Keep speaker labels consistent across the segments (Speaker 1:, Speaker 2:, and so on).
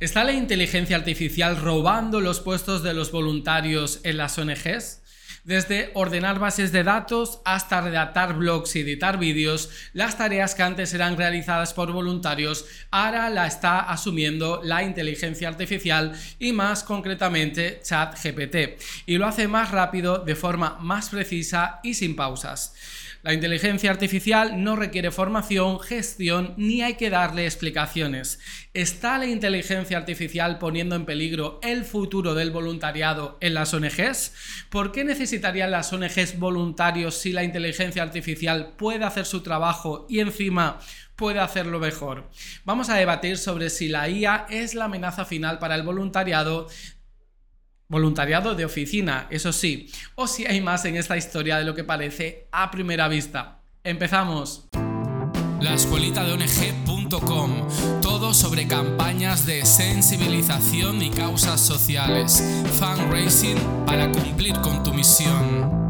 Speaker 1: ¿Está la inteligencia artificial robando los puestos de los voluntarios en las ONGs? Desde ordenar bases de datos hasta redactar blogs y editar vídeos, las tareas que antes eran realizadas por voluntarios ahora la está asumiendo la inteligencia artificial y más concretamente ChatGPT, y lo hace más rápido, de forma más precisa y sin pausas. La inteligencia artificial no requiere formación, gestión, ni hay que darle explicaciones. ¿Está la inteligencia artificial poniendo en peligro el futuro del voluntariado en las ONGs? ¿Por qué necesitarían las ONGs voluntarios si la inteligencia artificial puede hacer su trabajo y encima puede hacerlo mejor. Vamos a debatir sobre si la IA es la amenaza final para el voluntariado Voluntariado de oficina, eso sí, o si hay más en esta historia de lo que parece a primera vista. Empezamos.
Speaker 2: La escuelita de ONG.com, todo sobre campañas de sensibilización y causas sociales, fundraising para cumplir con tu misión.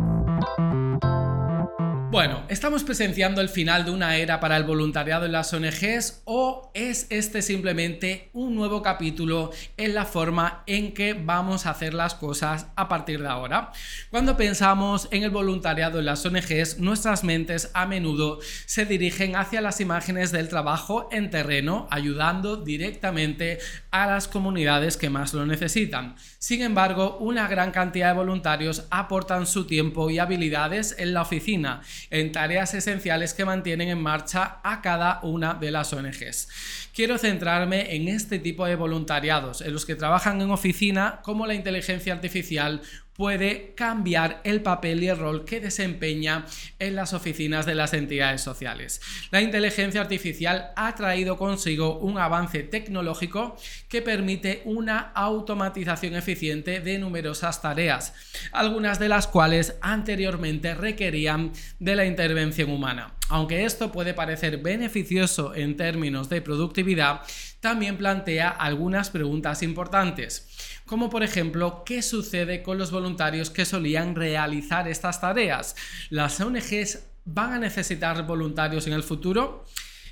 Speaker 1: Bueno, ¿estamos presenciando el final de una era para el voluntariado en las ONGs o es este simplemente un nuevo capítulo en la forma en que vamos a hacer las cosas a partir de ahora? Cuando pensamos en el voluntariado en las ONGs, nuestras mentes a menudo se dirigen hacia las imágenes del trabajo en terreno, ayudando directamente a las comunidades que más lo necesitan. Sin embargo, una gran cantidad de voluntarios aportan su tiempo y habilidades en la oficina en tareas esenciales que mantienen en marcha a cada una de las ONGs. Quiero centrarme en este tipo de voluntariados, en los que trabajan en oficina, como la inteligencia artificial puede cambiar el papel y el rol que desempeña en las oficinas de las entidades sociales. La inteligencia artificial ha traído consigo un avance tecnológico que permite una automatización eficiente de numerosas tareas, algunas de las cuales anteriormente requerían de la intervención humana. Aunque esto puede parecer beneficioso en términos de productividad, también plantea algunas preguntas importantes como por ejemplo, ¿qué sucede con los voluntarios que solían realizar estas tareas? ¿Las ONGs van a necesitar voluntarios en el futuro?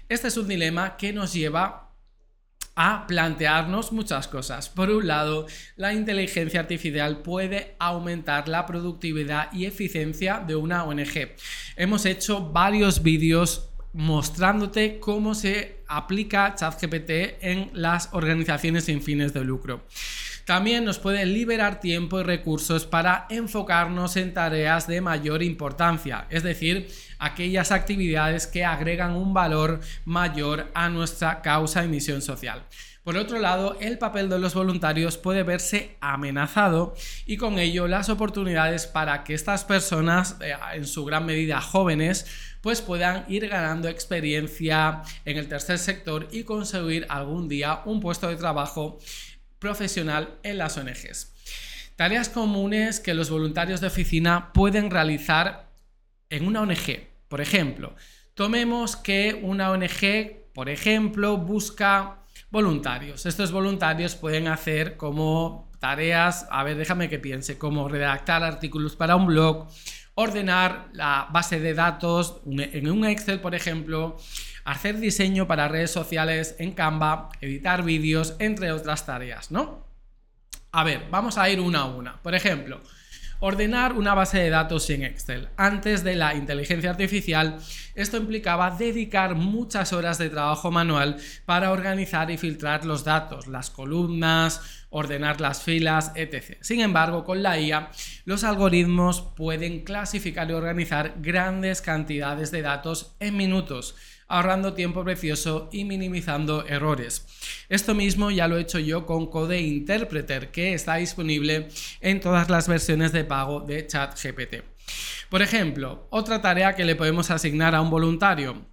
Speaker 1: Este es un dilema que nos lleva a plantearnos muchas cosas. Por un lado, la inteligencia artificial puede aumentar la productividad y eficiencia de una ONG. Hemos hecho varios vídeos mostrándote cómo se aplica ChatGPT en las organizaciones sin fines de lucro. También nos puede liberar tiempo y recursos para enfocarnos en tareas de mayor importancia, es decir, aquellas actividades que agregan un valor mayor a nuestra causa y misión social. Por otro lado, el papel de los voluntarios puede verse amenazado y con ello las oportunidades para que estas personas, eh, en su gran medida jóvenes, pues puedan ir ganando experiencia en el tercer sector y conseguir algún día un puesto de trabajo profesional en las ONGs. Tareas comunes que los voluntarios de oficina pueden realizar en una ONG. Por ejemplo, tomemos que una ONG, por ejemplo, busca voluntarios. Estos voluntarios pueden hacer como tareas, a ver, déjame que piense, como redactar artículos para un blog, ordenar la base de datos en un Excel, por ejemplo, hacer diseño para redes sociales en Canva, editar vídeos, entre otras tareas, ¿no? A ver, vamos a ir una a una. Por ejemplo, ordenar una base de datos en Excel. Antes de la inteligencia artificial, esto implicaba dedicar muchas horas de trabajo manual para organizar y filtrar los datos, las columnas, ordenar las filas, etc. Sin embargo, con la IA, los algoritmos pueden clasificar y organizar grandes cantidades de datos en minutos ahorrando tiempo precioso y minimizando errores. Esto mismo ya lo he hecho yo con Code Interpreter, que está disponible en todas las versiones de pago de ChatGPT. Por ejemplo, otra tarea que le podemos asignar a un voluntario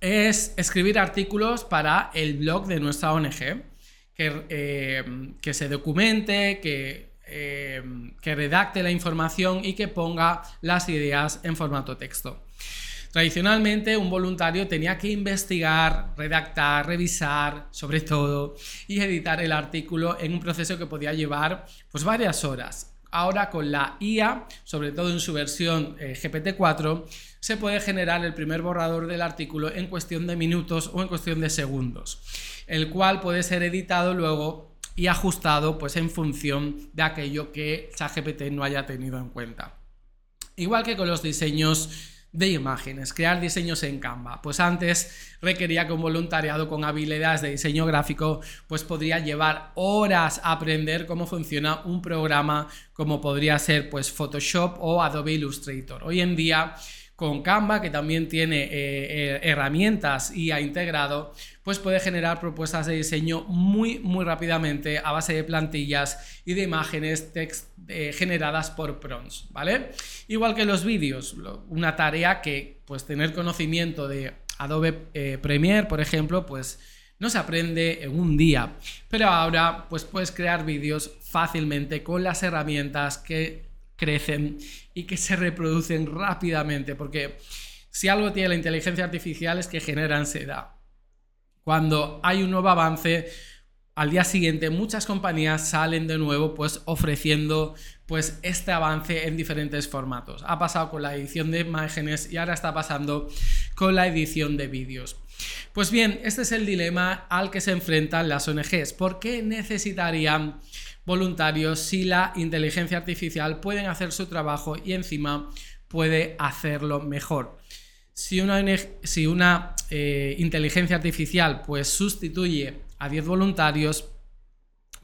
Speaker 1: es escribir artículos para el blog de nuestra ONG, que, eh, que se documente, que eh, que redacte la información y que ponga las ideas en formato texto. Tradicionalmente un voluntario tenía que investigar, redactar, revisar, sobre todo, y editar el artículo en un proceso que podía llevar pues varias horas. Ahora con la IA, sobre todo en su versión eh, GPT-4, se puede generar el primer borrador del artículo en cuestión de minutos o en cuestión de segundos, el cual puede ser editado luego y ajustado pues en función de aquello que ChatGPT no haya tenido en cuenta. Igual que con los diseños de imágenes, crear diseños en Canva. Pues antes requería que un voluntariado con habilidades de diseño gráfico pues podría llevar horas a aprender cómo funciona un programa como podría ser pues Photoshop o Adobe Illustrator. Hoy en día con Canva, que también tiene eh, eh, herramientas y ha integrado, pues puede generar propuestas de diseño muy, muy rápidamente a base de plantillas y de imágenes text, eh, generadas por prompts, ¿vale? Igual que los vídeos, una tarea que, pues, tener conocimiento de Adobe Premiere, por ejemplo, pues no se aprende en un día, pero ahora pues puedes crear vídeos fácilmente con las herramientas que crecen y que se reproducen rápidamente, porque si algo tiene la inteligencia artificial es que genera ansiedad. Cuando hay un nuevo avance, al día siguiente muchas compañías salen de nuevo pues ofreciendo pues este avance en diferentes formatos. Ha pasado con la edición de imágenes y ahora está pasando con la edición de vídeos. Pues bien, este es el dilema al que se enfrentan las ONGs. ¿Por qué necesitarían voluntarios si la inteligencia artificial puede hacer su trabajo y encima puede hacerlo mejor. Si una, si una eh, inteligencia artificial pues sustituye a 10 voluntarios,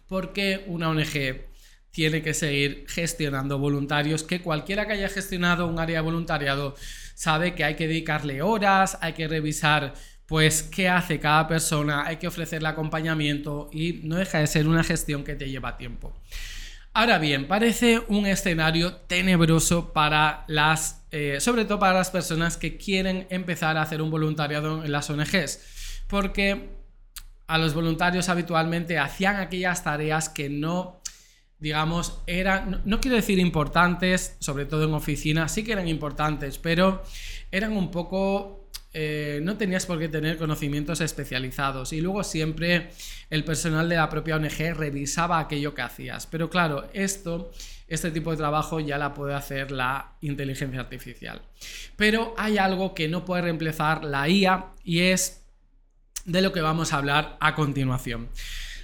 Speaker 1: ¿por qué una ONG tiene que seguir gestionando voluntarios? Que cualquiera que haya gestionado un área de voluntariado sabe que hay que dedicarle horas, hay que revisar pues qué hace cada persona, hay que ofrecerle acompañamiento y no deja de ser una gestión que te lleva tiempo. Ahora bien, parece un escenario tenebroso para las, eh, sobre todo para las personas que quieren empezar a hacer un voluntariado en las ONGs, porque a los voluntarios habitualmente hacían aquellas tareas que no, digamos, eran, no, quiero decir importantes, sobre todo en oficinas, sí que eran importantes, pero eran un poco eh, no tenías por qué tener conocimientos especializados y luego siempre el personal de la propia ONG revisaba aquello que hacías. Pero claro, esto, este tipo de trabajo ya la puede hacer la inteligencia artificial. Pero hay algo que no puede reemplazar la IA y es de lo que vamos a hablar a continuación.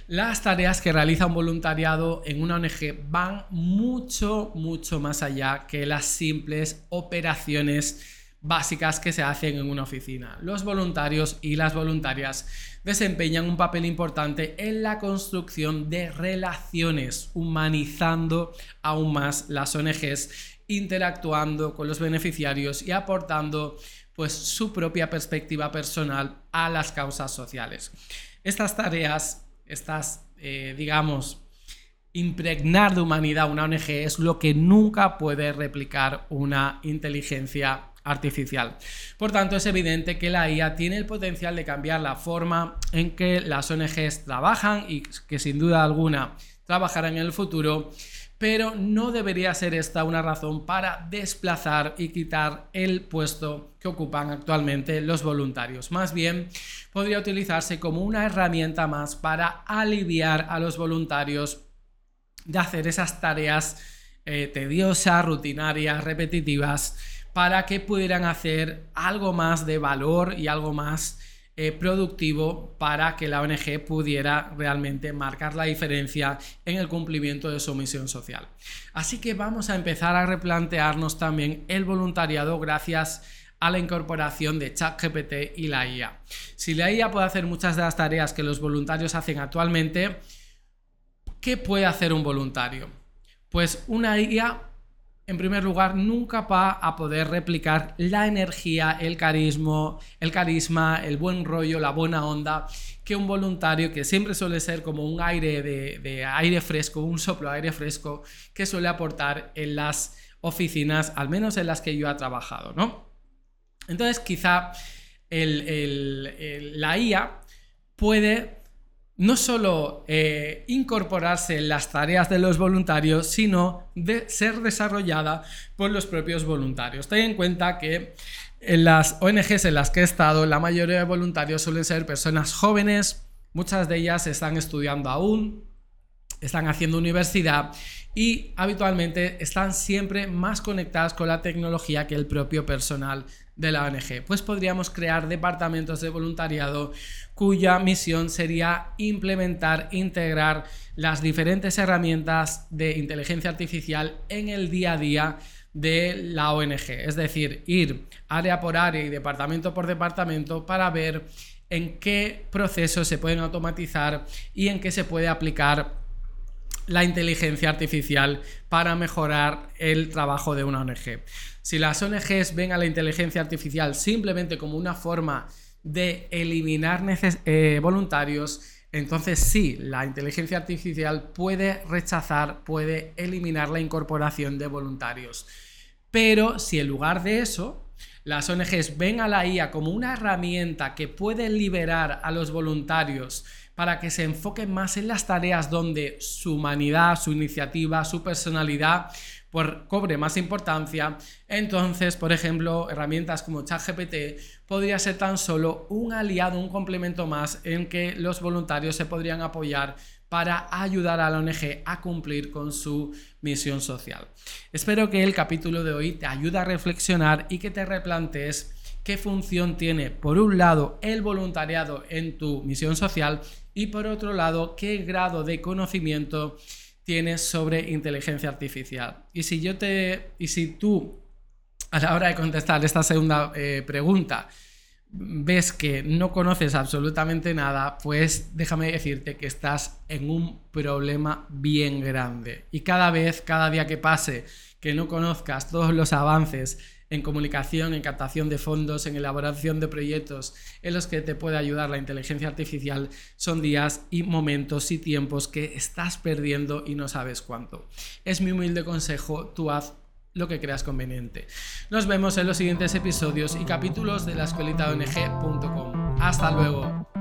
Speaker 1: Las tareas que realiza un voluntariado en una ONG van mucho, mucho más allá que las simples operaciones básicas que se hacen en una oficina. Los voluntarios y las voluntarias desempeñan un papel importante en la construcción de relaciones, humanizando aún más las ONGs, interactuando con los beneficiarios y aportando pues su propia perspectiva personal a las causas sociales. Estas tareas, estas, eh, digamos, impregnar de humanidad una ONG es lo que nunca puede replicar una inteligencia artificial. Por tanto, es evidente que la IA tiene el potencial de cambiar la forma en que las ONGs trabajan y que sin duda alguna trabajarán en el futuro, pero no debería ser esta una razón para desplazar y quitar el puesto que ocupan actualmente los voluntarios. Más bien, podría utilizarse como una herramienta más para aliviar a los voluntarios de hacer esas tareas eh, tediosas, rutinarias, repetitivas, para que pudieran hacer algo más de valor y algo más eh, productivo para que la ONG pudiera realmente marcar la diferencia en el cumplimiento de su misión social. Así que vamos a empezar a replantearnos también el voluntariado gracias a la incorporación de ChatGPT y la IA. Si la IA puede hacer muchas de las tareas que los voluntarios hacen actualmente, ¿qué puede hacer un voluntario? Pues una IA en primer lugar, nunca va a poder replicar la energía, el carisma, el carisma, el buen rollo, la buena onda que un voluntario, que siempre suele ser como un aire de, aire fresco, un soplo de aire fresco, que suele aportar en las oficinas, al menos en las que yo he trabajado, ¿no? Entonces, quizá la IA puede no solo eh, incorporarse en las tareas de los voluntarios, sino de ser desarrollada por los propios voluntarios. Ten en cuenta que en las ONGs en las que he estado, la mayoría de voluntarios suelen ser personas jóvenes, muchas de ellas están estudiando aún, están haciendo universidad y habitualmente están siempre más conectadas con la tecnología que el propio personal de la ONG. Pues podríamos crear departamentos de voluntariado cuya misión sería implementar, integrar las diferentes herramientas de inteligencia artificial en el día a día de la ONG. Es decir, ir área por área y departamento por departamento para ver en qué procesos se pueden automatizar y en qué se puede aplicar la inteligencia artificial para mejorar el trabajo de una ONG. Si las ONGs ven a la inteligencia artificial simplemente como una forma de eliminar eh, voluntarios, entonces sí, la inteligencia artificial puede rechazar, puede eliminar la incorporación de voluntarios. Pero si en lugar de eso, las ONGs ven a la IA como una herramienta que puede liberar a los voluntarios para que se enfoquen más en las tareas donde su humanidad, su iniciativa, su personalidad por, cobre más importancia, entonces, por ejemplo, herramientas como ChatGPT podría ser tan solo un aliado, un complemento más en que los voluntarios se podrían apoyar para ayudar a la ONG a cumplir con su misión social. Espero que el capítulo de hoy te ayude a reflexionar y que te replantees qué función tiene, por un lado, el voluntariado en tu misión social y por otro lado, qué grado de conocimiento tienes sobre inteligencia artificial. Y si yo te. Y si tú, a la hora de contestar esta segunda eh, pregunta, ves que no conoces absolutamente nada, pues déjame decirte que estás en un problema bien grande. Y cada vez, cada día que pase, que no conozcas todos los avances en comunicación, en captación de fondos, en elaboración de proyectos en los que te puede ayudar la inteligencia artificial, son días y momentos y tiempos que estás perdiendo y no sabes cuánto. Es mi humilde consejo, tú haz lo que creas conveniente. Nos vemos en los siguientes episodios y capítulos de la escuelita Hasta luego.